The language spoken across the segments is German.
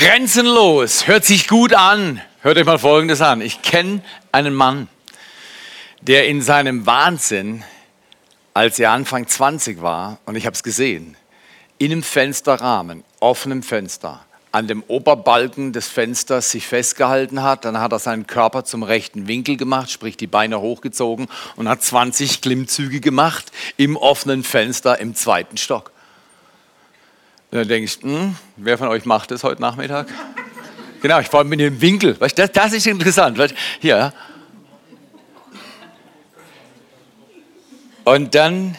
Grenzenlos, hört sich gut an. Hört euch mal Folgendes an. Ich kenne einen Mann, der in seinem Wahnsinn, als er Anfang 20 war, und ich habe es gesehen, in einem Fensterrahmen, offenem Fenster, an dem Oberbalken des Fensters sich festgehalten hat. Dann hat er seinen Körper zum rechten Winkel gemacht, sprich die Beine hochgezogen und hat 20 Klimmzüge gemacht im offenen Fenster im zweiten Stock. Und dann denkst du, hm, wer von euch macht das heute Nachmittag? genau, ich allem mit dem Winkel. Das, das ist interessant. Hier. Und dann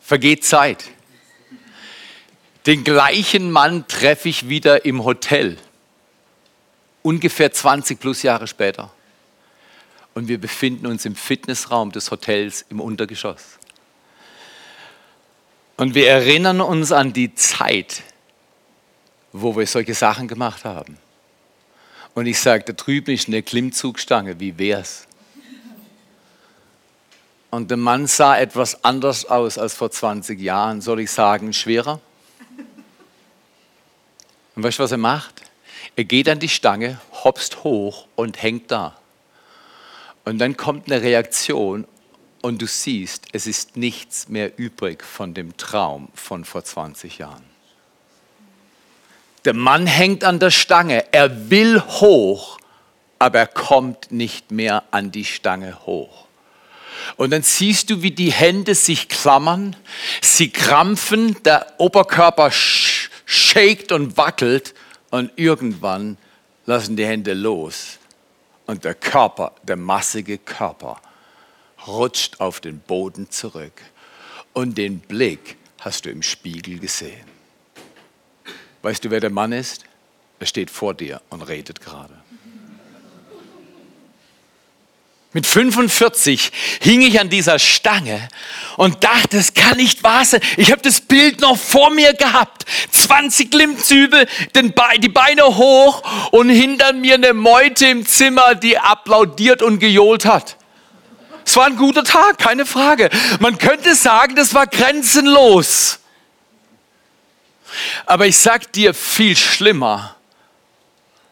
vergeht Zeit. Den gleichen Mann treffe ich wieder im Hotel, ungefähr 20 plus Jahre später. Und wir befinden uns im Fitnessraum des Hotels im Untergeschoss. Und wir erinnern uns an die Zeit, wo wir solche Sachen gemacht haben. Und ich sage, da drüben ist eine Klimmzugstange, wie wär's? Und der Mann sah etwas anders aus als vor 20 Jahren. Soll ich sagen, schwerer? Und weißt du, was er macht? Er geht an die Stange, hopst hoch und hängt da. Und dann kommt eine Reaktion und du siehst, es ist nichts mehr übrig von dem Traum von vor 20 Jahren. Der Mann hängt an der Stange, er will hoch, aber er kommt nicht mehr an die Stange hoch. Und dann siehst du, wie die Hände sich klammern, sie krampfen, der Oberkörper shakt und wackelt. Und irgendwann lassen die Hände los. Und der Körper, der massige Körper, rutscht auf den Boden zurück und den Blick hast du im Spiegel gesehen. Weißt du, wer der Mann ist? Er steht vor dir und redet gerade. Mit 45 hing ich an dieser Stange und dachte, es kann nicht wahr sein. Ich habe das Bild noch vor mir gehabt. 20 Klimmzüge, die Beine hoch und hinter mir eine Meute im Zimmer, die applaudiert und gejohlt hat. Es war ein guter Tag, keine Frage. Man könnte sagen, das war grenzenlos. Aber ich sag dir viel schlimmer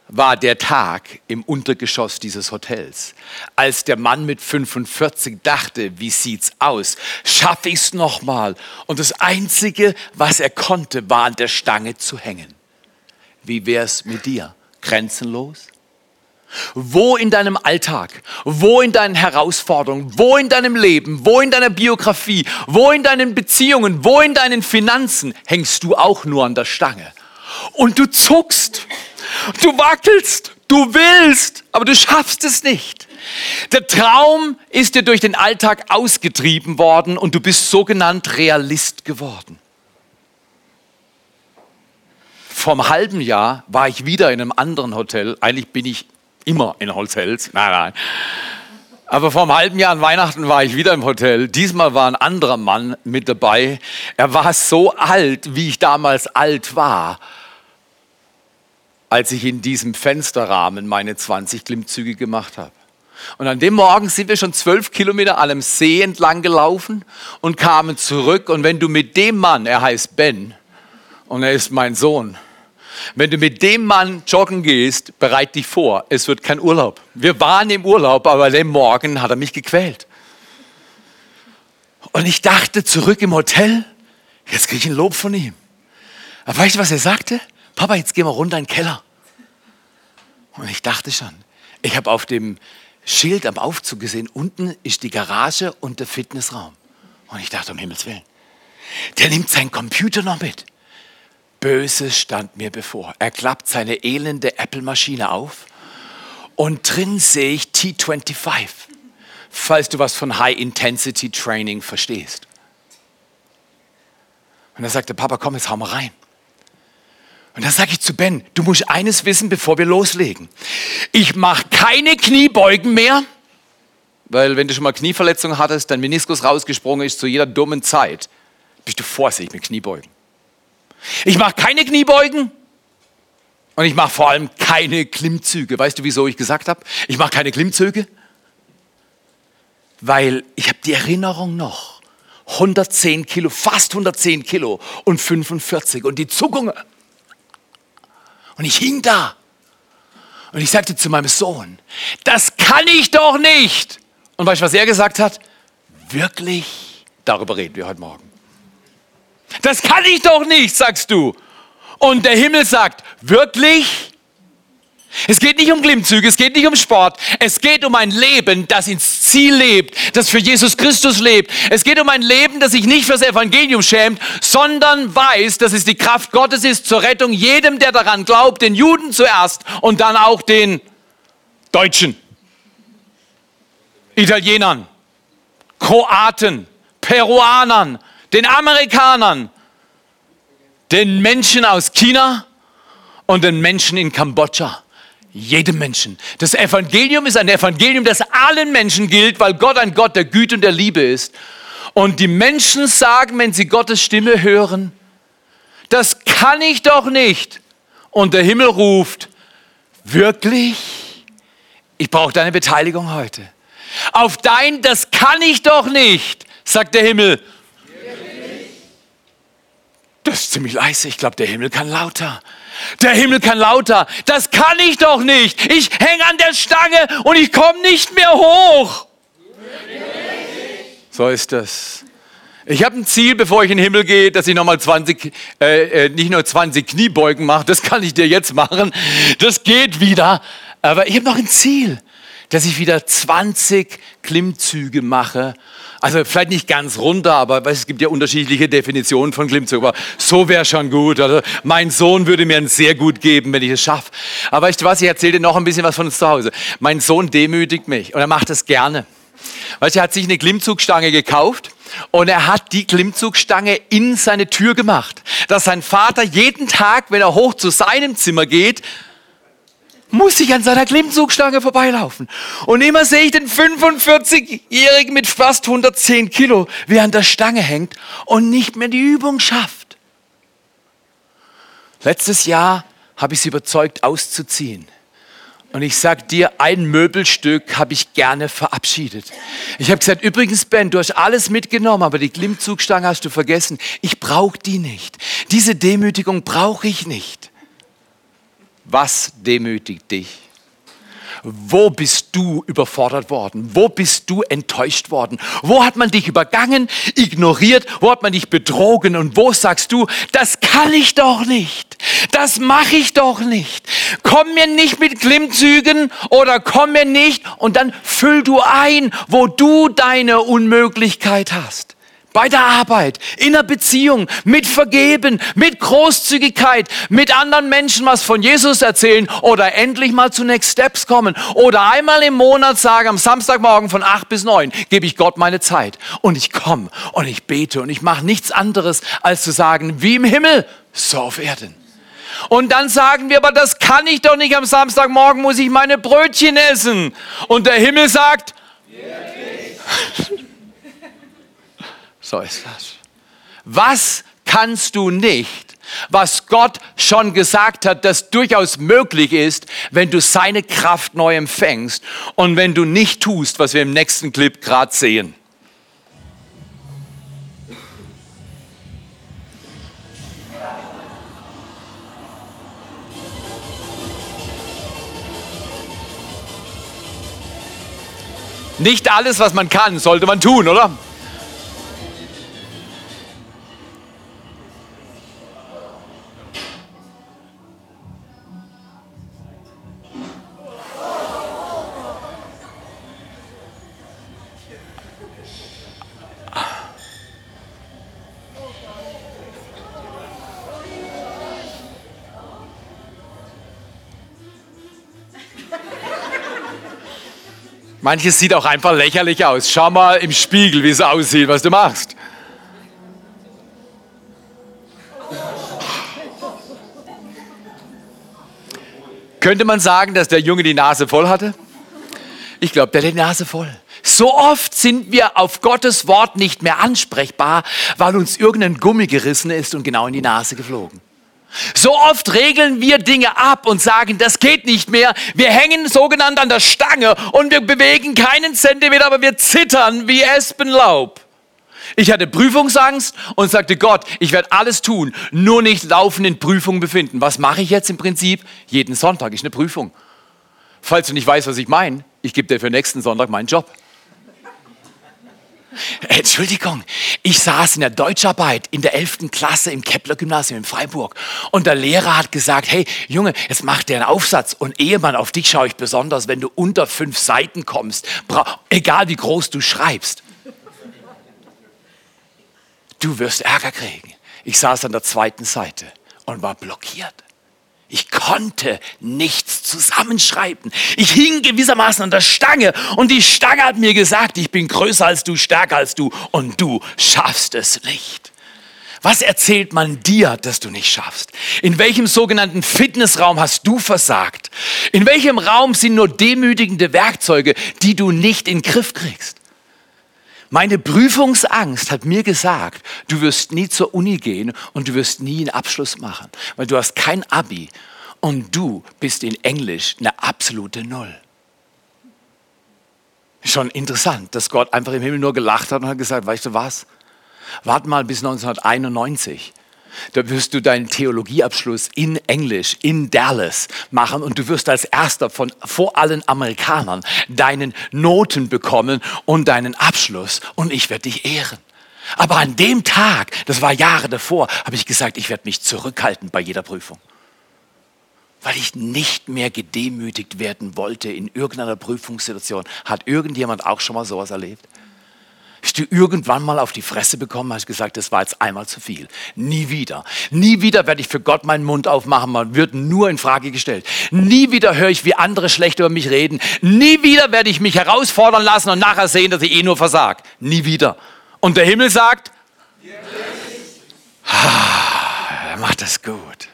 war der Tag im Untergeschoss dieses Hotels, als der Mann mit 45 dachte, wie sieht's aus? Schaffe ich's noch mal? Und das einzige, was er konnte, war an der Stange zu hängen. Wie wär's mit dir? Grenzenlos? Wo in deinem Alltag, wo in deinen Herausforderungen, wo in deinem Leben, wo in deiner Biografie, wo in deinen Beziehungen, wo in deinen Finanzen hängst du auch nur an der Stange? Und du zuckst Du wackelst, du willst, aber du schaffst es nicht. Der Traum ist dir durch den Alltag ausgetrieben worden und du bist sogenannt Realist geworden. Vom halben Jahr war ich wieder in einem anderen Hotel. Eigentlich bin ich immer in Hotels. Nein, nein. Aber vor einem halben Jahr an Weihnachten war ich wieder im Hotel. Diesmal war ein anderer Mann mit dabei. Er war so alt, wie ich damals alt war als ich in diesem Fensterrahmen meine 20 Klimmzüge gemacht habe. Und an dem Morgen sind wir schon zwölf Kilometer an einem See entlang gelaufen und kamen zurück. Und wenn du mit dem Mann, er heißt Ben und er ist mein Sohn, wenn du mit dem Mann joggen gehst, bereit dich vor, es wird kein Urlaub. Wir waren im Urlaub, aber den Morgen hat er mich gequält. Und ich dachte zurück im Hotel, jetzt kriege ich ein Lob von ihm. Aber weißt du, was er sagte? Papa, jetzt gehen wir runter in den Keller. Und ich dachte schon, ich habe auf dem Schild am Aufzug gesehen, unten ist die Garage und der Fitnessraum. Und ich dachte, um Himmels Willen, der nimmt seinen Computer noch mit. Böses stand mir bevor. Er klappt seine elende Apple-Maschine auf und drin sehe ich T25, falls du was von High-Intensity-Training verstehst. Und da sagte Papa, komm, jetzt hau mal rein. Und dann sage ich zu Ben, du musst eines wissen, bevor wir loslegen. Ich mache keine Kniebeugen mehr, weil wenn du schon mal Knieverletzungen hattest, dein Meniskus rausgesprungen ist zu jeder dummen Zeit, bist du vorsichtig mit Kniebeugen. Ich mache keine Kniebeugen und ich mache vor allem keine Klimmzüge. Weißt du, wieso ich gesagt habe, ich mache keine Klimmzüge? Weil ich habe die Erinnerung noch. 110 Kilo, fast 110 Kilo und 45 und die Zuckungen Und ich hing da. Und ich sagte zu meinem Sohn, das kann ich doch nicht. Und weißt du, was er gesagt hat? Wirklich? Darüber reden wir heute Morgen. Das kann ich doch nicht, sagst du. Und der Himmel sagt, wirklich? Es geht nicht um Klimmzüge, es geht nicht um Sport. Es geht um ein Leben, das ins Ziel lebt, das für Jesus Christus lebt. Es geht um ein Leben, das sich nicht fürs Evangelium schämt, sondern weiß, dass es die Kraft Gottes ist zur Rettung jedem, der daran glaubt, den Juden zuerst und dann auch den Deutschen, Italienern, Kroaten, Peruanern, den Amerikanern, den Menschen aus China und den Menschen in Kambodscha. Jedem Menschen. Das Evangelium ist ein Evangelium, das allen Menschen gilt, weil Gott ein Gott der Güte und der Liebe ist. Und die Menschen sagen, wenn sie Gottes Stimme hören, das kann ich doch nicht. Und der Himmel ruft, wirklich? Ich brauche deine Beteiligung heute. Auf dein, das kann ich doch nicht, sagt der Himmel. Das ist ziemlich leise. Ich glaube, der Himmel kann lauter. Der Himmel kann lauter. Das kann ich doch nicht. Ich hänge an der Stange und ich komme nicht mehr hoch. So ist das. Ich habe ein Ziel, bevor ich in den Himmel gehe, dass ich nochmal 20, äh, äh, nicht nur 20 Kniebeugen mache. Das kann ich dir jetzt machen. Das geht wieder. Aber ich habe noch ein Ziel, dass ich wieder 20 Klimmzüge mache also vielleicht nicht ganz runter, aber es gibt ja unterschiedliche Definitionen von Klimmzug. Aber so wäre schon gut. Also mein Sohn würde mir ein sehr gut geben, wenn ich es schaffe. Aber weißt du was, ich erzähle dir noch ein bisschen was von uns zu Hause. Mein Sohn demütigt mich und er macht das gerne. Weißt du, er hat sich eine Klimmzugstange gekauft und er hat die Klimmzugstange in seine Tür gemacht, dass sein Vater jeden Tag, wenn er hoch zu seinem Zimmer geht, muss ich an seiner Klimmzugstange vorbeilaufen. Und immer sehe ich den 45-Jährigen mit fast 110 Kilo, wie er an der Stange hängt und nicht mehr die Übung schafft. Letztes Jahr habe ich sie überzeugt, auszuziehen. Und ich sage dir, ein Möbelstück habe ich gerne verabschiedet. Ich habe gesagt, übrigens Ben, du hast alles mitgenommen, aber die Klimmzugstange hast du vergessen. Ich brauche die nicht. Diese Demütigung brauche ich nicht. Was demütigt dich? Wo bist du überfordert worden? Wo bist du enttäuscht worden? Wo hat man dich übergangen, ignoriert? Wo hat man dich betrogen? Und wo sagst du, das kann ich doch nicht. Das mache ich doch nicht. Komm mir nicht mit Klimmzügen oder komm mir nicht und dann füll du ein, wo du deine Unmöglichkeit hast bei der Arbeit, in der Beziehung, mit Vergeben, mit Großzügigkeit, mit anderen Menschen was von Jesus erzählen oder endlich mal zu Next Steps kommen oder einmal im Monat sagen, am Samstagmorgen von acht bis neun gebe ich Gott meine Zeit und ich komme und ich bete und ich mache nichts anderes, als zu sagen, wie im Himmel, so auf Erden. Und dann sagen wir, aber das kann ich doch nicht, am Samstagmorgen muss ich meine Brötchen essen. Und der Himmel sagt, So das. Was kannst du nicht, was Gott schon gesagt hat, das durchaus möglich ist, wenn du seine Kraft neu empfängst und wenn du nicht tust, was wir im nächsten Clip gerade sehen. Nicht alles, was man kann, sollte man tun, oder? Manches sieht auch einfach lächerlich aus. Schau mal im Spiegel, wie es aussieht, was du machst. Könnte man sagen, dass der Junge die Nase voll hatte? Ich glaube, der hat die Nase voll. So oft sind wir auf Gottes Wort nicht mehr ansprechbar, weil uns irgendein Gummi gerissen ist und genau in die Nase geflogen. So oft regeln wir Dinge ab und sagen, das geht nicht mehr. Wir hängen sogenannt an der Stange und wir bewegen keinen Zentimeter, aber wir zittern wie Espenlaub. Ich hatte Prüfungsangst und sagte, Gott, ich werde alles tun, nur nicht laufend in Prüfungen befinden. Was mache ich jetzt im Prinzip? Jeden Sonntag ist eine Prüfung. Falls du nicht weißt, was ich meine, ich gebe dir für nächsten Sonntag meinen Job. Entschuldigung, ich saß in der Deutscharbeit in der 11. Klasse im Kepler-Gymnasium in Freiburg und der Lehrer hat gesagt, hey Junge, jetzt macht der einen Aufsatz und Ehemann, auf dich schaue ich besonders, wenn du unter fünf Seiten kommst, egal wie groß du schreibst. Du wirst Ärger kriegen. Ich saß an der zweiten Seite und war blockiert. Ich konnte nichts zusammenschreiben. Ich hing gewissermaßen an der Stange und die Stange hat mir gesagt, ich bin größer als du, stärker als du und du schaffst es nicht. Was erzählt man dir, dass du nicht schaffst? In welchem sogenannten Fitnessraum hast du versagt? In welchem Raum sind nur demütigende Werkzeuge, die du nicht in den Griff kriegst? Meine Prüfungsangst hat mir gesagt, du wirst nie zur Uni gehen und du wirst nie einen Abschluss machen, weil du hast kein Abi und du bist in Englisch eine absolute Null. Schon interessant, dass Gott einfach im Himmel nur gelacht hat und hat gesagt, weißt du was? Warte mal bis 1991 da wirst du deinen Theologieabschluss in Englisch in Dallas machen und du wirst als erster von vor allen Amerikanern deinen Noten bekommen und deinen Abschluss und ich werde dich ehren. Aber an dem Tag, das war Jahre davor, habe ich gesagt, ich werde mich zurückhalten bei jeder Prüfung. Weil ich nicht mehr gedemütigt werden wollte in irgendeiner Prüfungssituation. Hat irgendjemand auch schon mal sowas erlebt? Hast du irgendwann mal auf die Fresse bekommen, hast gesagt, das war jetzt einmal zu viel. Nie wieder. Nie wieder werde ich für Gott meinen Mund aufmachen, man wird nur in Frage gestellt. Nie wieder höre ich, wie andere schlecht über mich reden. Nie wieder werde ich mich herausfordern lassen und nachher sehen, dass ich eh nur versag. Nie wieder. Und der Himmel sagt, ah, er macht das gut.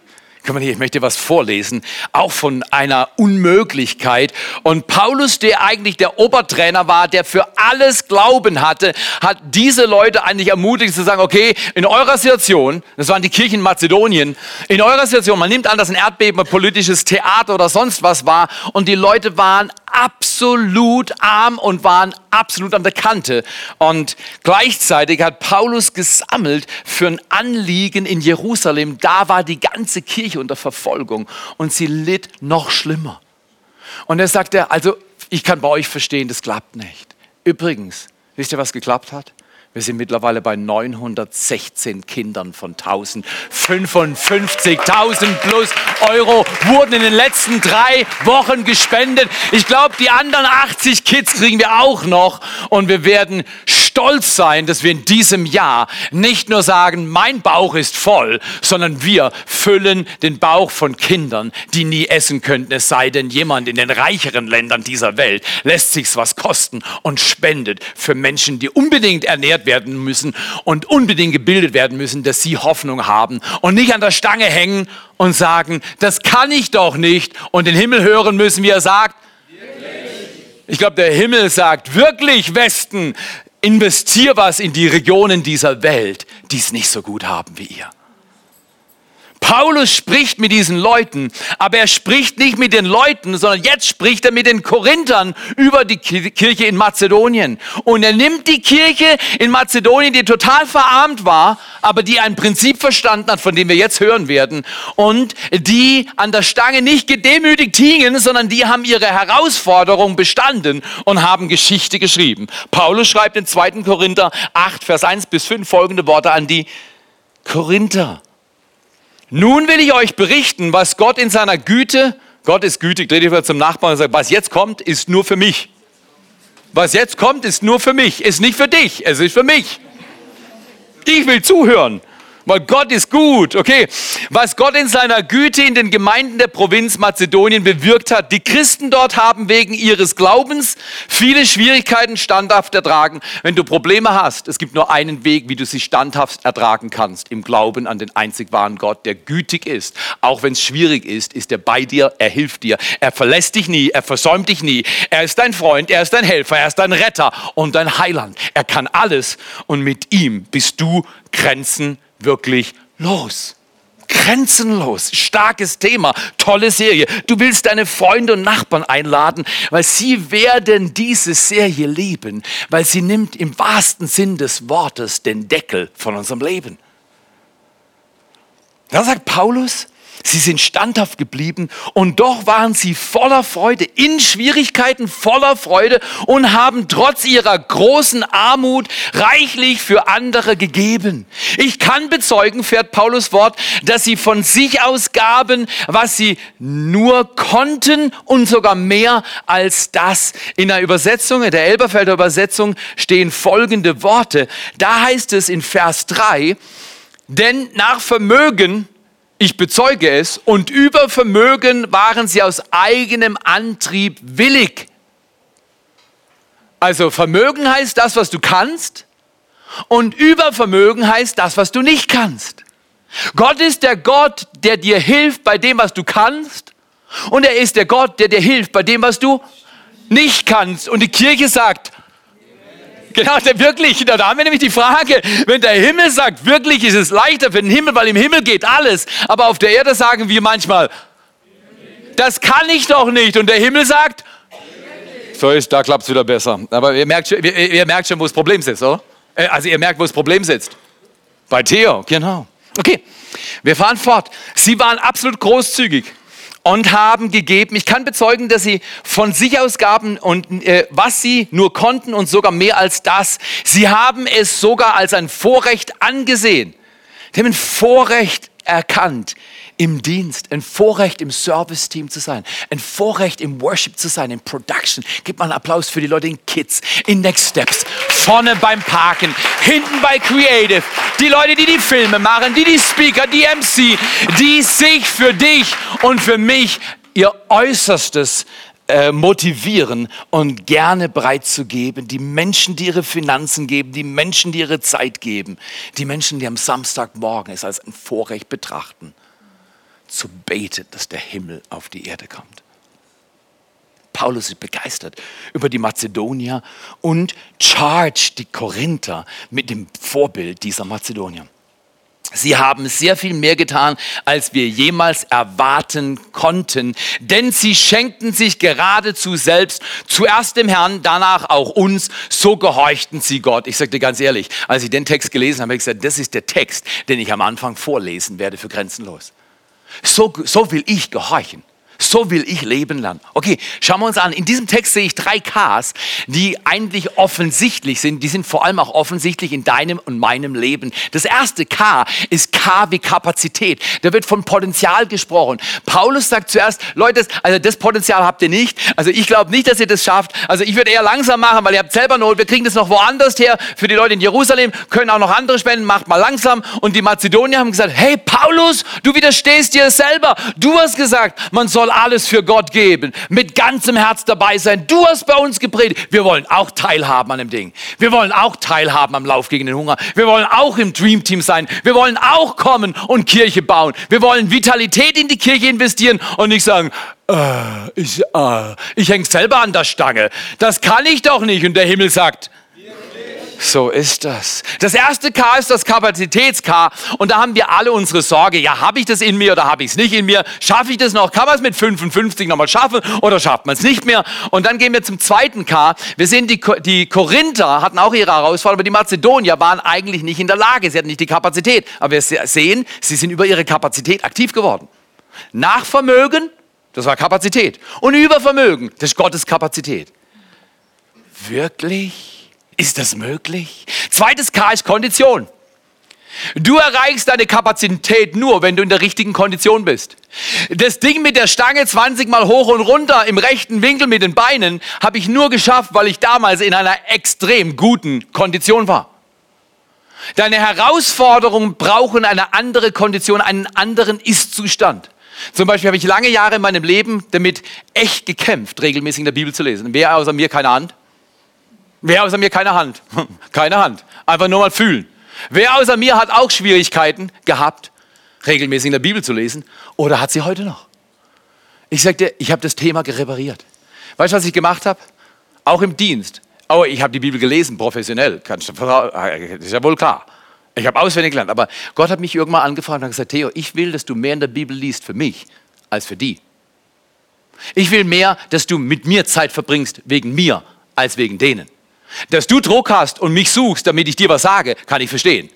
Komm mal hier, ich möchte was vorlesen, auch von einer Unmöglichkeit. Und Paulus, der eigentlich der Obertrainer war, der für alles Glauben hatte, hat diese Leute eigentlich ermutigt zu sagen, okay, in eurer Situation, das waren die Kirchen in Mazedonien, in eurer Situation, man nimmt an, dass ein Erdbeben ein politisches Theater oder sonst was war und die Leute waren absolut arm und waren absolut an der Kante. Und gleichzeitig hat Paulus gesammelt für ein Anliegen in Jerusalem. Da war die ganze Kirche unter Verfolgung und sie litt noch schlimmer. Und er sagte, also ich kann bei euch verstehen, das klappt nicht. Übrigens, wisst ihr, was geklappt hat? Wir sind mittlerweile bei 916 Kindern von 1000. 55.000 plus Euro wurden in den letzten drei Wochen gespendet. Ich glaube, die anderen 80 Kids kriegen wir auch noch. Und wir werden stolz sein, dass wir in diesem Jahr nicht nur sagen, mein Bauch ist voll, sondern wir füllen den Bauch von Kindern, die nie essen könnten, es sei denn, jemand in den reicheren Ländern dieser Welt lässt sich's was kosten und spendet für Menschen, die unbedingt ernährt werden müssen und unbedingt gebildet werden müssen, dass sie Hoffnung haben und nicht an der Stange hängen und sagen, das kann ich doch nicht und den Himmel hören müssen, wie er sagt, ich glaube, der Himmel sagt, wirklich Westen, investier was in die Regionen dieser Welt, die es nicht so gut haben wie ihr. Paulus spricht mit diesen Leuten, aber er spricht nicht mit den Leuten, sondern jetzt spricht er mit den Korinthern über die Kirche in Mazedonien. Und er nimmt die Kirche in Mazedonien, die total verarmt war, aber die ein Prinzip verstanden hat, von dem wir jetzt hören werden, und die an der Stange nicht gedemütigt hingen, sondern die haben ihre Herausforderung bestanden und haben Geschichte geschrieben. Paulus schreibt in 2. Korinther 8, Vers 1 bis 5 folgende Worte an die Korinther. Nun will ich euch berichten, was Gott in seiner Güte, Gott ist gütig, dreht dich zum Nachbarn und sagt, was jetzt kommt, ist nur für mich. Was jetzt kommt, ist nur für mich, ist nicht für dich, es ist für mich. Ich will zuhören weil Gott ist gut. Okay, was Gott in seiner Güte in den Gemeinden der Provinz Mazedonien bewirkt hat. Die Christen dort haben wegen ihres Glaubens viele Schwierigkeiten standhaft ertragen. Wenn du Probleme hast, es gibt nur einen Weg, wie du sie standhaft ertragen kannst. Im Glauben an den einzig wahren Gott, der gütig ist. Auch wenn es schwierig ist, ist er bei dir, er hilft dir. Er verlässt dich nie, er versäumt dich nie. Er ist dein Freund, er ist dein Helfer, er ist dein Retter und dein Heiland. Er kann alles und mit ihm bist du Grenzen wirklich los. Grenzenlos, starkes Thema, tolle Serie. Du willst deine Freunde und Nachbarn einladen, weil sie werden diese Serie lieben, weil sie nimmt im wahrsten Sinn des Wortes den Deckel von unserem Leben. Da sagt Paulus, Sie sind standhaft geblieben und doch waren sie voller Freude, in Schwierigkeiten voller Freude und haben trotz ihrer großen Armut reichlich für andere gegeben. Ich kann bezeugen, fährt Paulus Wort, dass sie von sich aus gaben, was sie nur konnten und sogar mehr als das. In der Übersetzung, in der Elberfelder Übersetzung stehen folgende Worte. Da heißt es in Vers 3, denn nach Vermögen ich bezeuge es, und über Vermögen waren sie aus eigenem Antrieb willig. Also Vermögen heißt das, was du kannst, und Übervermögen heißt das, was du nicht kannst. Gott ist der Gott, der dir hilft bei dem, was du kannst, und er ist der Gott, der dir hilft bei dem, was du nicht kannst. Und die Kirche sagt, Genau, wirklich, da haben wir nämlich die Frage, wenn der Himmel sagt, wirklich ist es leichter für den Himmel, weil im Himmel geht alles, aber auf der Erde sagen wir manchmal, das kann ich doch nicht. Und der Himmel sagt, so ist, da klappt es wieder besser. Aber ihr merkt, schon, ihr, ihr merkt schon, wo das Problem sitzt, oder? Äh, also ihr merkt, wo das Problem sitzt. Bei Theo, genau. Okay, wir fahren fort. Sie waren absolut großzügig und haben gegeben. Ich kann bezeugen, dass sie von sich aus gaben und äh, was sie nur konnten und sogar mehr als das. Sie haben es sogar als ein Vorrecht angesehen. Sie haben ein Vorrecht erkannt, im Dienst, ein Vorrecht im Service-Team zu sein, ein Vorrecht im Worship zu sein, in Production. Gib mal einen Applaus für die Leute in Kids, in Next Steps, vorne beim Parken, hinten bei Creative, die Leute, die die Filme machen, die die Speaker, die MC, die sich für dich und für mich ihr Äußerstes äh, motivieren und gerne bereit zu geben. Die Menschen, die ihre Finanzen geben, die Menschen, die ihre Zeit geben, die Menschen, die am Samstagmorgen es als ein Vorrecht betrachten zu beten, dass der Himmel auf die Erde kommt. Paulus ist begeistert über die Mazedonier und charge die Korinther mit dem Vorbild dieser Mazedonier. Sie haben sehr viel mehr getan, als wir jemals erwarten konnten, denn sie schenkten sich geradezu selbst, zuerst dem Herrn, danach auch uns, so gehorchten sie Gott. Ich sage dir ganz ehrlich, als ich den Text gelesen habe, habe ich gesagt, das ist der Text, den ich am Anfang vorlesen werde für Grenzenlos. So, so will ich gehorchen. So will ich leben lernen. Okay, schauen wir uns an. In diesem Text sehe ich drei Ks, die eigentlich offensichtlich sind. Die sind vor allem auch offensichtlich in deinem und meinem Leben. Das erste K ist K wie Kapazität. Da wird von Potenzial gesprochen. Paulus sagt zuerst, Leute, also das Potenzial habt ihr nicht. Also ich glaube nicht, dass ihr das schafft. Also ich würde eher langsam machen, weil ihr habt selber Not. Wir kriegen das noch woanders her. Für die Leute in Jerusalem können auch noch andere spenden. Macht mal langsam. Und die Mazedonier haben gesagt, hey Paulus, du widerstehst dir selber. Du hast gesagt, man soll soll alles für Gott geben, mit ganzem Herz dabei sein. Du hast bei uns gepredigt. Wir wollen auch teilhaben an dem Ding. Wir wollen auch teilhaben am Lauf gegen den Hunger. Wir wollen auch im Dream Team sein. Wir wollen auch kommen und Kirche bauen. Wir wollen Vitalität in die Kirche investieren und nicht sagen, äh, ich, äh, ich hänge selber an der Stange. Das kann ich doch nicht. Und der Himmel sagt, so ist das. Das erste K ist das Kapazitäts-K. Und da haben wir alle unsere Sorge. Ja, habe ich das in mir oder habe ich es nicht in mir? Schaffe ich das noch? Kann man es mit 55 nochmal schaffen oder schafft man es nicht mehr? Und dann gehen wir zum zweiten K. Wir sehen, die, die Korinther hatten auch ihre Herausforderungen, aber die Mazedonier waren eigentlich nicht in der Lage. Sie hatten nicht die Kapazität. Aber wir sehen, sie sind über ihre Kapazität aktiv geworden. Nach Vermögen, das war Kapazität. Und über Vermögen, das ist Gottes Kapazität. Wirklich? Ist das möglich? Zweites K ist Kondition. Du erreichst deine Kapazität nur, wenn du in der richtigen Kondition bist. Das Ding mit der Stange 20 mal hoch und runter im rechten Winkel mit den Beinen habe ich nur geschafft, weil ich damals in einer extrem guten Kondition war. Deine Herausforderungen brauchen eine andere Kondition, einen anderen Ist-Zustand. Zum Beispiel habe ich lange Jahre in meinem Leben damit echt gekämpft, regelmäßig in der Bibel zu lesen. Wer außer mir keine Hand? Wer außer mir keine Hand? Keine Hand. Einfach nur mal fühlen. Wer außer mir hat auch Schwierigkeiten gehabt, regelmäßig in der Bibel zu lesen oder hat sie heute noch? Ich sag dir, ich habe das Thema repariert. Weißt du, was ich gemacht habe? Auch im Dienst. Oh, ich habe die Bibel gelesen, professionell. Kannst du, das ist ja wohl klar. Ich habe auswendig gelernt. Aber Gott hat mich irgendwann angefragt und hat gesagt, Theo, ich will, dass du mehr in der Bibel liest für mich als für die. Ich will mehr, dass du mit mir Zeit verbringst wegen mir als wegen denen. Dass du Druck hast und mich suchst, damit ich dir was sage, kann ich verstehen.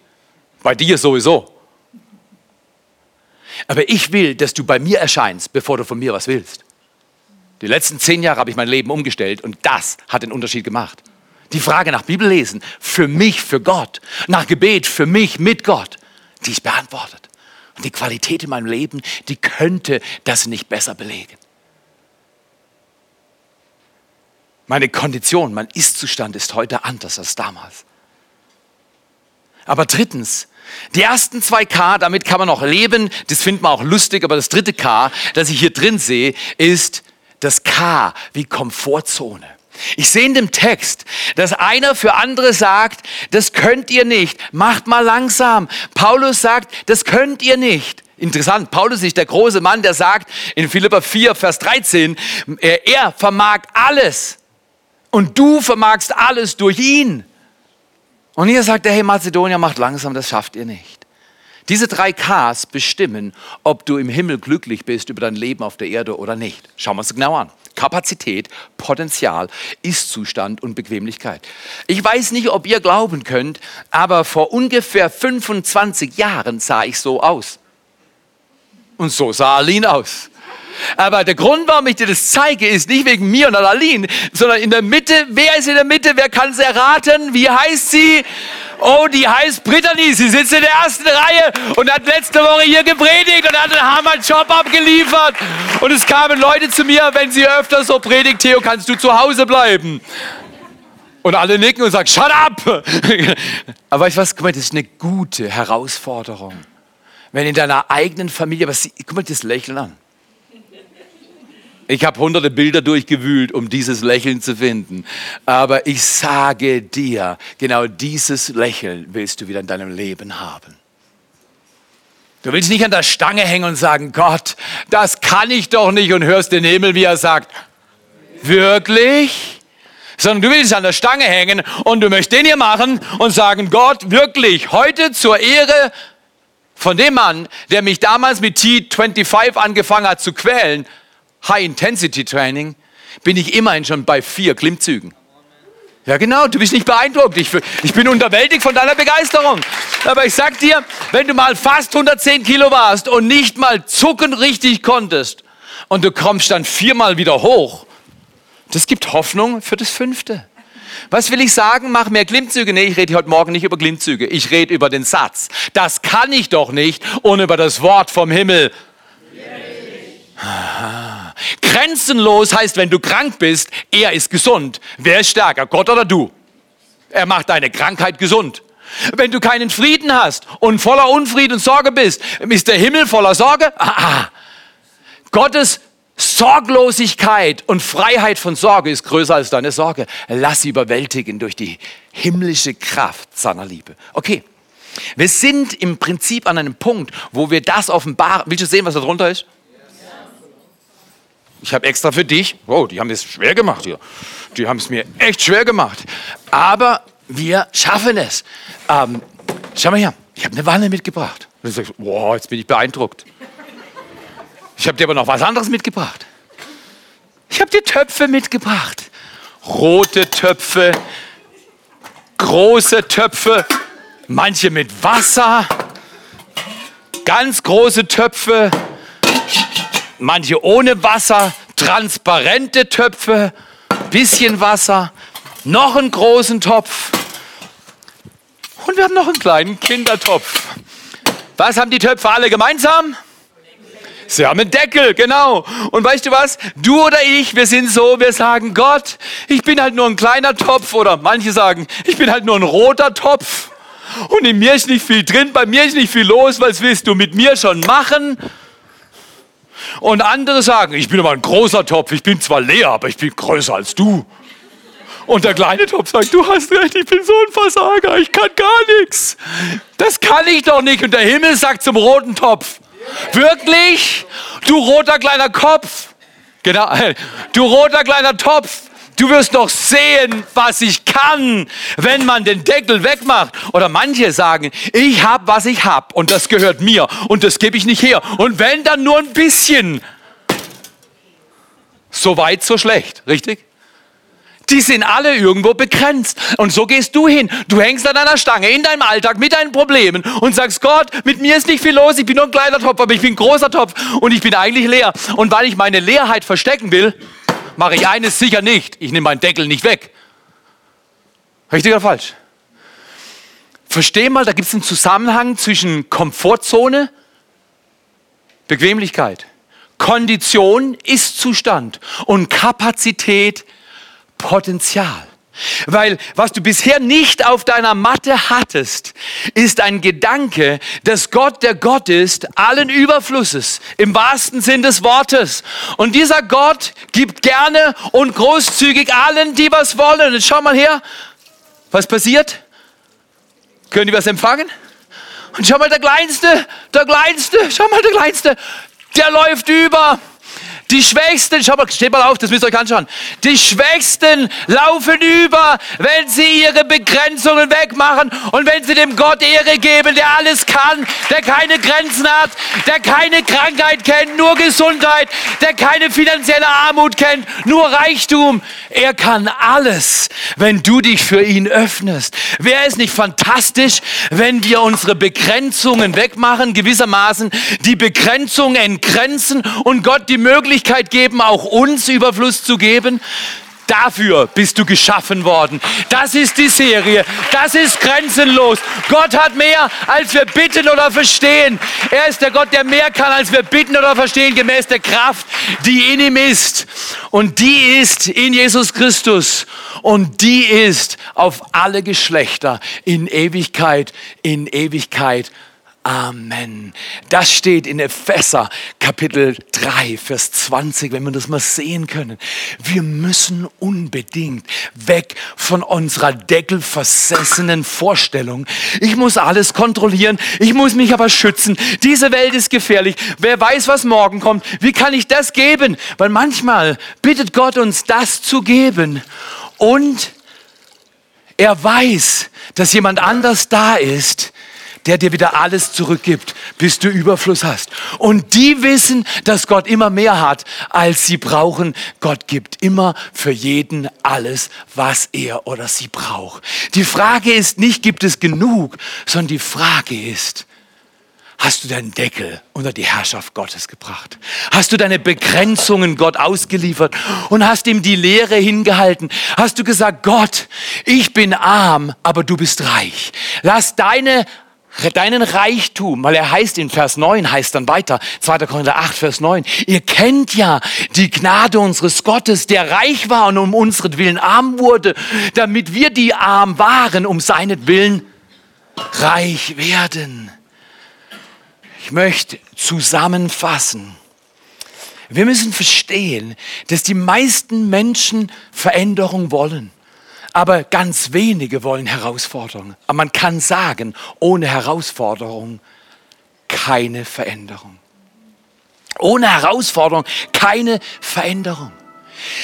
Bei dir sowieso. Aber ich will, dass du bei mir erscheinst, bevor du von mir was willst. Die letzten zehn Jahre habe ich mein Leben umgestellt und das hat den Unterschied gemacht. Die Frage nach Bibellesen für mich, für Gott, nach Gebet für mich, mit Gott, die ist beantwortet. Und die Qualität in meinem Leben, die könnte das nicht besser belegen. Meine Kondition, mein Ist-Zustand ist heute anders als damals. Aber drittens, die ersten zwei K, damit kann man auch leben, das findet man auch lustig, aber das dritte K, das ich hier drin sehe, ist das K wie Komfortzone. Ich sehe in dem Text, dass einer für andere sagt, das könnt ihr nicht, macht mal langsam. Paulus sagt, das könnt ihr nicht. Interessant, Paulus ist der große Mann, der sagt in Philippa 4, Vers 13, er vermag alles und du vermagst alles durch ihn. Und hier sagt er, hey Mazedonier, macht langsam, das schafft ihr nicht. Diese drei Ks bestimmen, ob du im Himmel glücklich bist über dein Leben auf der Erde oder nicht. Schauen wir uns genau an. Kapazität, Potenzial, Ist-Zustand und Bequemlichkeit. Ich weiß nicht, ob ihr glauben könnt, aber vor ungefähr 25 Jahren sah ich so aus. Und so sah Aline aus. Aber der Grund, warum ich dir das zeige, ist nicht wegen mir und Aline, sondern in der Mitte. Wer ist in der Mitte? Wer kann es erraten? Wie heißt sie? Oh, die heißt Brittany. Sie sitzt in der ersten Reihe und hat letzte Woche hier gepredigt und hat einen Hammer-Job abgeliefert. Und es kamen Leute zu mir, wenn sie öfter so predigt, Theo, kannst du zu Hause bleiben? Und alle nicken und sagen, shut up! Aber du was? Guck mal, das ist eine gute Herausforderung. Wenn in deiner eigenen Familie, aber sie, guck mal das Lächeln an. Ich habe hunderte Bilder durchgewühlt, um dieses Lächeln zu finden. Aber ich sage dir, genau dieses Lächeln willst du wieder in deinem Leben haben. Du willst nicht an der Stange hängen und sagen, Gott, das kann ich doch nicht und hörst den Himmel, wie er sagt, wirklich? Sondern du willst an der Stange hängen und du möchtest den hier machen und sagen, Gott, wirklich, heute zur Ehre von dem Mann, der mich damals mit T25 angefangen hat zu quälen, High-Intensity-Training bin ich immerhin schon bei vier Klimmzügen. Ja, genau, du bist nicht beeindruckt. Ich, ich, bin unterwältigt von deiner Begeisterung. Aber ich sag dir, wenn du mal fast 110 Kilo warst und nicht mal zucken richtig konntest und du kommst dann viermal wieder hoch, das gibt Hoffnung für das fünfte. Was will ich sagen? Mach mehr Klimmzüge. Nee, ich rede heute Morgen nicht über Klimmzüge. Ich rede über den Satz. Das kann ich doch nicht und über das Wort vom Himmel. Aha. Grenzenlos heißt, wenn du krank bist, er ist gesund. Wer ist stärker, Gott oder du? Er macht deine Krankheit gesund. Wenn du keinen Frieden hast und voller Unfrieden und Sorge bist, ist der Himmel voller Sorge? Ah. Gottes Sorglosigkeit und Freiheit von Sorge ist größer als deine Sorge. Lass sie überwältigen durch die himmlische Kraft seiner Liebe. Okay, wir sind im Prinzip an einem Punkt, wo wir das offenbaren. Willst du sehen, was da drunter ist? Ich habe extra für dich, oh, die haben es schwer gemacht hier. Die haben es mir echt schwer gemacht. Aber wir schaffen es. Ähm, schau mal her, ich habe eine Wanne mitgebracht. Und du sagst, wow, jetzt bin ich beeindruckt. Ich habe dir aber noch was anderes mitgebracht. Ich habe dir Töpfe mitgebracht. Rote Töpfe, große Töpfe, manche mit Wasser, ganz große Töpfe, manche ohne Wasser, transparente Töpfe, bisschen Wasser, noch einen großen Topf und wir haben noch einen kleinen Kindertopf. Was haben die Töpfe alle gemeinsam? Sie haben einen Deckel, genau. Und weißt du was? Du oder ich, wir sind so, wir sagen, Gott, ich bin halt nur ein kleiner Topf oder manche sagen, ich bin halt nur ein roter Topf. Und in mir ist nicht viel drin, bei mir ist nicht viel los, was willst du mit mir schon machen? Und andere sagen, ich bin aber ein großer Topf, ich bin zwar leer, aber ich bin größer als du. Und der kleine Topf sagt, du hast recht, ich bin so ein Versager, ich kann gar nichts. Das kann ich doch nicht. Und der Himmel sagt zum roten Topf, wirklich? Du roter kleiner Kopf. Genau, du roter kleiner Topf. Du wirst doch sehen, was ich kann, wenn man den Deckel wegmacht. Oder manche sagen, ich habe, was ich habe und das gehört mir und das gebe ich nicht her. Und wenn dann nur ein bisschen. So weit, so schlecht, richtig? Die sind alle irgendwo begrenzt. Und so gehst du hin. Du hängst an einer Stange in deinem Alltag mit deinen Problemen und sagst, Gott, mit mir ist nicht viel los. Ich bin nur ein kleiner Topf, aber ich bin ein großer Topf und ich bin eigentlich leer. Und weil ich meine Leerheit verstecken will, mache ich eines sicher nicht. Ich nehme meinen Deckel nicht weg. Richtig oder falsch? Versteh mal, da gibt es einen Zusammenhang zwischen Komfortzone, Bequemlichkeit, Kondition, Ist-Zustand und Kapazität, Potenzial. Weil was du bisher nicht auf deiner Matte hattest, ist ein Gedanke, dass Gott der Gott ist, allen Überflusses, im wahrsten Sinn des Wortes. Und dieser Gott gibt gerne und großzügig allen, die was wollen. Und schau mal her, was passiert? Können die was empfangen? Und schau mal, der Kleinste, der Kleinste, schau mal, der Kleinste, der läuft über. Die Schwächsten, schau mal, steht mal auf, das müsst ihr euch anschauen. Die Schwächsten laufen über, wenn sie ihre Begrenzungen wegmachen und wenn sie dem Gott Ehre geben, der alles kann, der keine Grenzen hat, der keine Krankheit kennt, nur Gesundheit, der keine finanzielle Armut kennt, nur Reichtum. Er kann alles, wenn du dich für ihn öffnest. Wäre es nicht fantastisch, wenn wir unsere Begrenzungen wegmachen, gewissermaßen die Begrenzung entgrenzen und Gott die Möglichkeit Möglichkeit geben, auch uns Überfluss zu geben. Dafür bist du geschaffen worden. Das ist die Serie. Das ist grenzenlos. Gott hat mehr, als wir bitten oder verstehen. Er ist der Gott, der mehr kann, als wir bitten oder verstehen, gemäß der Kraft, die in ihm ist. Und die ist in Jesus Christus. Und die ist auf alle Geschlechter in Ewigkeit, in Ewigkeit Amen. Das steht in Epheser Kapitel 3, Vers 20, wenn wir das mal sehen können. Wir müssen unbedingt weg von unserer deckelversessenen Vorstellung. Ich muss alles kontrollieren, ich muss mich aber schützen. Diese Welt ist gefährlich. Wer weiß, was morgen kommt? Wie kann ich das geben? Weil manchmal bittet Gott uns, das zu geben. Und er weiß, dass jemand anders da ist, der dir wieder alles zurückgibt, bis du Überfluss hast. Und die wissen, dass Gott immer mehr hat, als sie brauchen. Gott gibt immer für jeden alles, was er oder sie braucht. Die Frage ist nicht, gibt es genug, sondern die Frage ist, Hast du deinen Deckel unter die Herrschaft Gottes gebracht? Hast du deine Begrenzungen Gott ausgeliefert und hast ihm die Lehre hingehalten? Hast du gesagt, Gott, ich bin arm, aber du bist reich. Lass deine deinen Reichtum, weil er heißt in Vers 9, heißt dann weiter, 2. Korinther 8, Vers 9, ihr kennt ja die Gnade unseres Gottes, der reich war und um unseren arm wurde, damit wir, die arm waren, um seinetwillen reich werden. Ich möchte zusammenfassen. Wir müssen verstehen, dass die meisten Menschen Veränderung wollen. Aber ganz wenige wollen Herausforderungen. Aber man kann sagen, ohne Herausforderung keine Veränderung. Ohne Herausforderung keine Veränderung.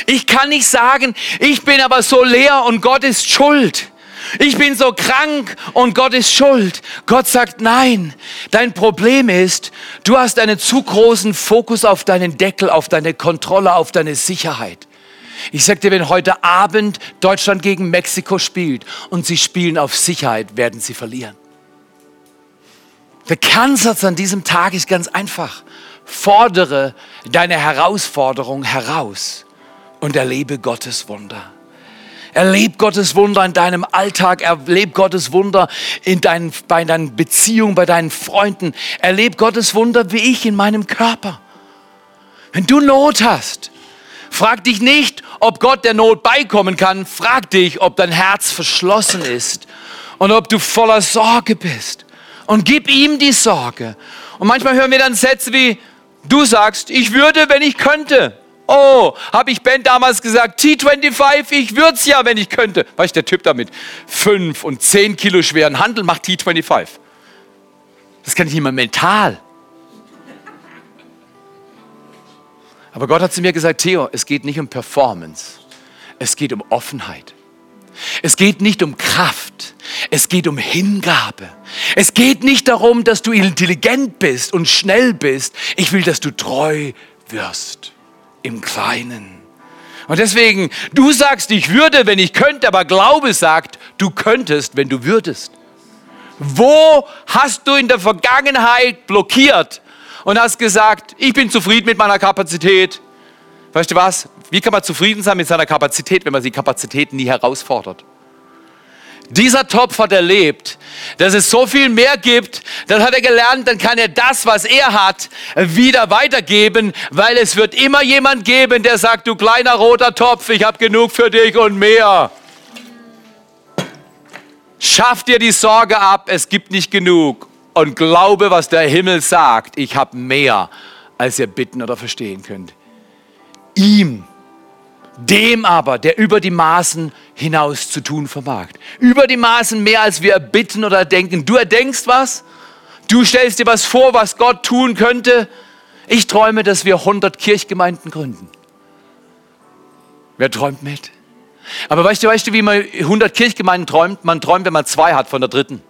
Ich kann nicht sagen, ich bin aber so leer und Gott ist schuld. Ich bin so krank und Gott ist schuld. Gott sagt, nein, dein Problem ist, du hast einen zu großen Fokus auf deinen Deckel, auf deine Kontrolle, auf deine Sicherheit. Ich sag dir, wenn heute Abend Deutschland gegen Mexiko spielt und sie spielen auf Sicherheit, werden sie verlieren. Der Kernsatz an diesem Tag ist ganz einfach. Fordere deine Herausforderung heraus und erlebe Gottes Wunder. Erleb Gottes Wunder in deinem Alltag, erleb Gottes Wunder in deinen, bei deinen Beziehungen, bei deinen Freunden. Erleb Gottes Wunder wie ich in meinem Körper. Wenn du Not hast, Frag dich nicht, ob Gott der Not beikommen kann. Frag dich, ob dein Herz verschlossen ist und ob du voller Sorge bist. Und gib ihm die Sorge. Und manchmal hören wir dann Sätze wie, du sagst, ich würde, wenn ich könnte. Oh, habe ich Ben damals gesagt, T25, ich würde es ja, wenn ich könnte. Weißt du, der Typ da mit fünf und zehn Kilo schweren Handel macht T25. Das kann ich nicht mal mental. Aber Gott hat zu mir gesagt, Theo, es geht nicht um Performance. Es geht um Offenheit. Es geht nicht um Kraft. Es geht um Hingabe. Es geht nicht darum, dass du intelligent bist und schnell bist. Ich will, dass du treu wirst im Kleinen. Und deswegen, du sagst, ich würde, wenn ich könnte, aber Glaube sagt, du könntest, wenn du würdest. Wo hast du in der Vergangenheit blockiert und hast gesagt, ich bin zufrieden mit meiner Kapazität? Weißt du was? Wie kann man zufrieden sein mit seiner Kapazität, wenn man die Kapazität nie herausfordert? Dieser Topf hat erlebt, dass es so viel mehr gibt. Dann hat er gelernt, dann kann er das, was er hat, wieder weitergeben, weil es wird immer jemand geben, der sagt, du kleiner roter Topf, ich habe genug für dich und mehr. Schaff dir die Sorge ab, es gibt nicht genug. Und glaube, was der Himmel sagt, ich habe mehr, als ihr bitten oder verstehen könnt. Ihm dem aber, der über die Maßen hinaus zu tun vermag. Über die Maßen mehr, als wir erbitten oder denken. Du erdenkst was? Du stellst dir was vor, was Gott tun könnte? Ich träume, dass wir 100 Kirchgemeinden gründen. Wer träumt mit? Aber weißt du, weißt du, wie man 100 Kirchgemeinden träumt? Man träumt, wenn man zwei hat von der dritten.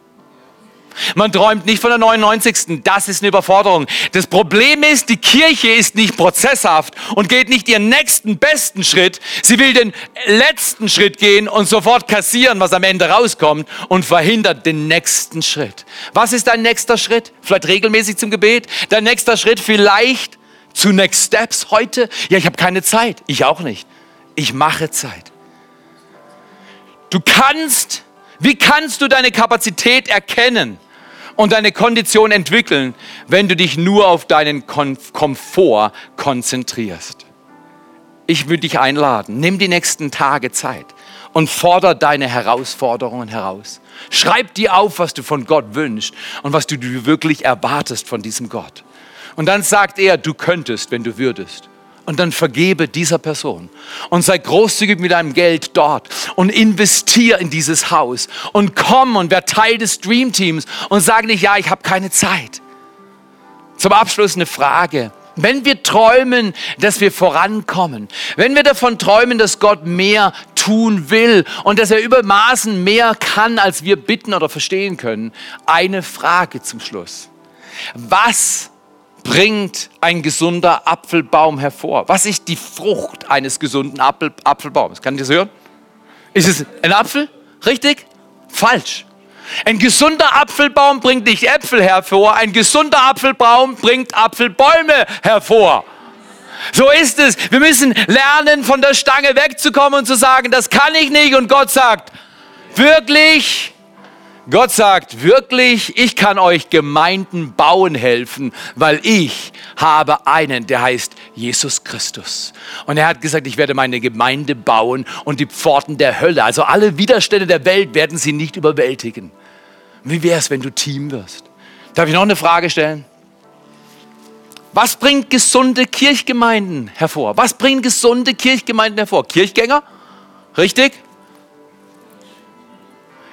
Man träumt nicht von der 99. Das ist eine Überforderung. Das Problem ist, die Kirche ist nicht prozesshaft und geht nicht ihren nächsten besten Schritt. Sie will den letzten Schritt gehen und sofort kassieren, was am Ende rauskommt und verhindert den nächsten Schritt. Was ist dein nächster Schritt? Vielleicht regelmäßig zum Gebet? Dein nächster Schritt vielleicht zu Next Steps heute? Ja, ich habe keine Zeit. Ich auch nicht. Ich mache Zeit. Du kannst wie kannst du deine Kapazität erkennen und deine Kondition entwickeln, wenn du dich nur auf deinen Komfort konzentrierst? Ich würde dich einladen, nimm die nächsten Tage Zeit und fordere deine Herausforderungen heraus. Schreib dir auf, was du von Gott wünschst und was du wirklich erwartest von diesem Gott. Und dann sagt er, du könntest, wenn du würdest und dann vergebe dieser Person und sei großzügig mit deinem Geld dort und investier in dieses Haus und komm und wer Teil des Dream Teams und sag nicht, ja, ich habe keine Zeit. Zum Abschluss eine Frage. Wenn wir träumen, dass wir vorankommen, wenn wir davon träumen, dass Gott mehr tun will und dass er über Maßen mehr kann, als wir bitten oder verstehen können, eine Frage zum Schluss. Was bringt ein gesunder Apfelbaum hervor? Was ist die Frucht eines gesunden Apfel, Apfelbaums? Kann ich das hören? Ist es ein Apfel? Richtig? Falsch. Ein gesunder Apfelbaum bringt nicht Äpfel hervor, ein gesunder Apfelbaum bringt Apfelbäume hervor. So ist es. Wir müssen lernen, von der Stange wegzukommen und zu sagen, das kann ich nicht. Und Gott sagt, wirklich, Gott sagt wirklich, ich kann euch Gemeinden bauen helfen, weil ich habe einen, der heißt Jesus Christus. Und er hat gesagt, ich werde meine Gemeinde bauen und die Pforten der Hölle, also alle Widerstände der Welt werden sie nicht überwältigen. Wie wäre es, wenn du Team wirst? Darf ich noch eine Frage stellen? Was bringt gesunde Kirchgemeinden hervor? Was bringt gesunde Kirchgemeinden hervor? Kirchgänger? Richtig?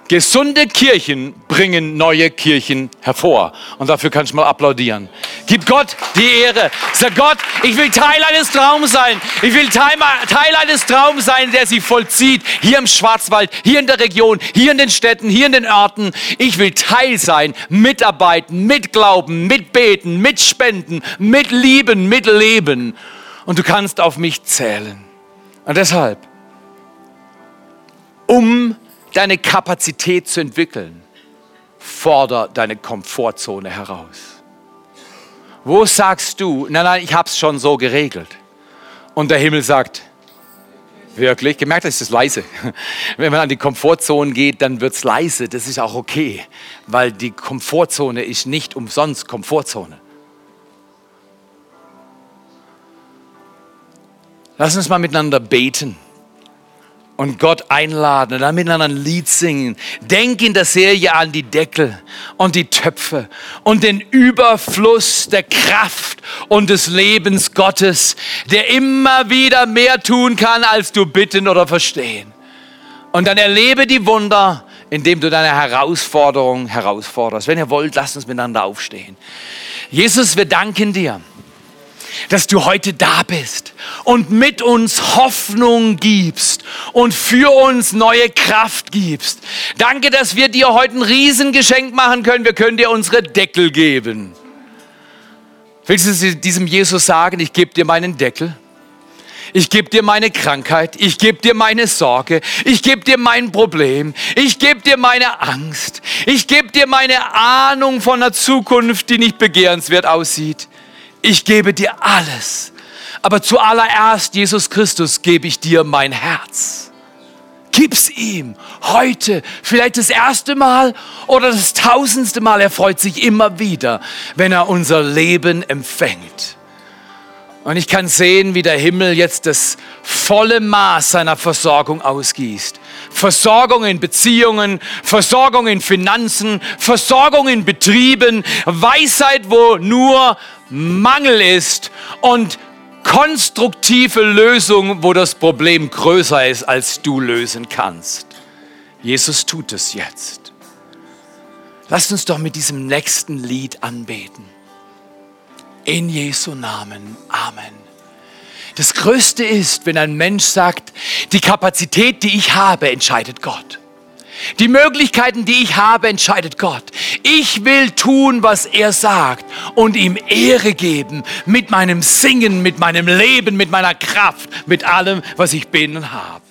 Gesunde Kirchen bringen neue Kirchen hervor. Und dafür kann ich mal applaudieren. Gib Gott die Ehre. Sag Gott, ich will Teil eines Traums sein. Ich will Teil, Teil eines Traums sein, der sich vollzieht. Hier im Schwarzwald, hier in der Region, hier in den Städten, hier in den Orten. Ich will Teil sein, mitarbeiten, mitglauben, mitbeten, mitspenden, mitlieben, mitleben. Und du kannst auf mich zählen. Und deshalb, um deine Kapazität zu entwickeln, forder deine Komfortzone heraus. Wo sagst du, nein, nein, ich habe es schon so geregelt. Und der Himmel sagt, wirklich, gemerkt, ist es leise. Wenn man an die Komfortzone geht, dann wird es leise. Das ist auch okay, weil die Komfortzone ist nicht umsonst Komfortzone. Lass uns mal miteinander beten und Gott einladen und dann miteinander ein Lied singen. Denk in der Serie an die Deckel und die Töpfe und den Überfluss der Kraft und des Lebens Gottes, der immer wieder mehr tun kann, als du bitten oder verstehen. Und dann erlebe die Wunder, indem du deine Herausforderung herausforderst. Wenn ihr wollt, lasst uns miteinander aufstehen. Jesus, wir danken dir dass du heute da bist und mit uns Hoffnung gibst und für uns neue Kraft gibst. Danke, dass wir dir heute ein Riesengeschenk machen können. Wir können dir unsere Deckel geben. Willst du diesem Jesus sagen, ich gebe dir meinen Deckel? Ich gebe dir meine Krankheit, ich gebe dir meine Sorge, ich gebe dir mein Problem, ich gebe dir meine Angst, ich gebe dir meine Ahnung von einer Zukunft, die nicht begehrenswert aussieht. Ich gebe dir alles. Aber zuallererst, Jesus Christus, gebe ich dir mein Herz. Gib's ihm heute, vielleicht das erste Mal oder das tausendste Mal. Er freut sich immer wieder, wenn er unser Leben empfängt. Und ich kann sehen, wie der Himmel jetzt das volle Maß seiner Versorgung ausgießt. Versorgung in Beziehungen, Versorgung in Finanzen, Versorgung in Betrieben, Weisheit, wo nur Mangel ist und konstruktive Lösung, wo das Problem größer ist, als du lösen kannst. Jesus tut es jetzt. Lasst uns doch mit diesem nächsten Lied anbeten. In Jesu Namen. Amen. Das Größte ist, wenn ein Mensch sagt, die Kapazität, die ich habe, entscheidet Gott. Die Möglichkeiten, die ich habe, entscheidet Gott. Ich will tun, was er sagt und ihm Ehre geben mit meinem Singen, mit meinem Leben, mit meiner Kraft, mit allem, was ich bin und habe.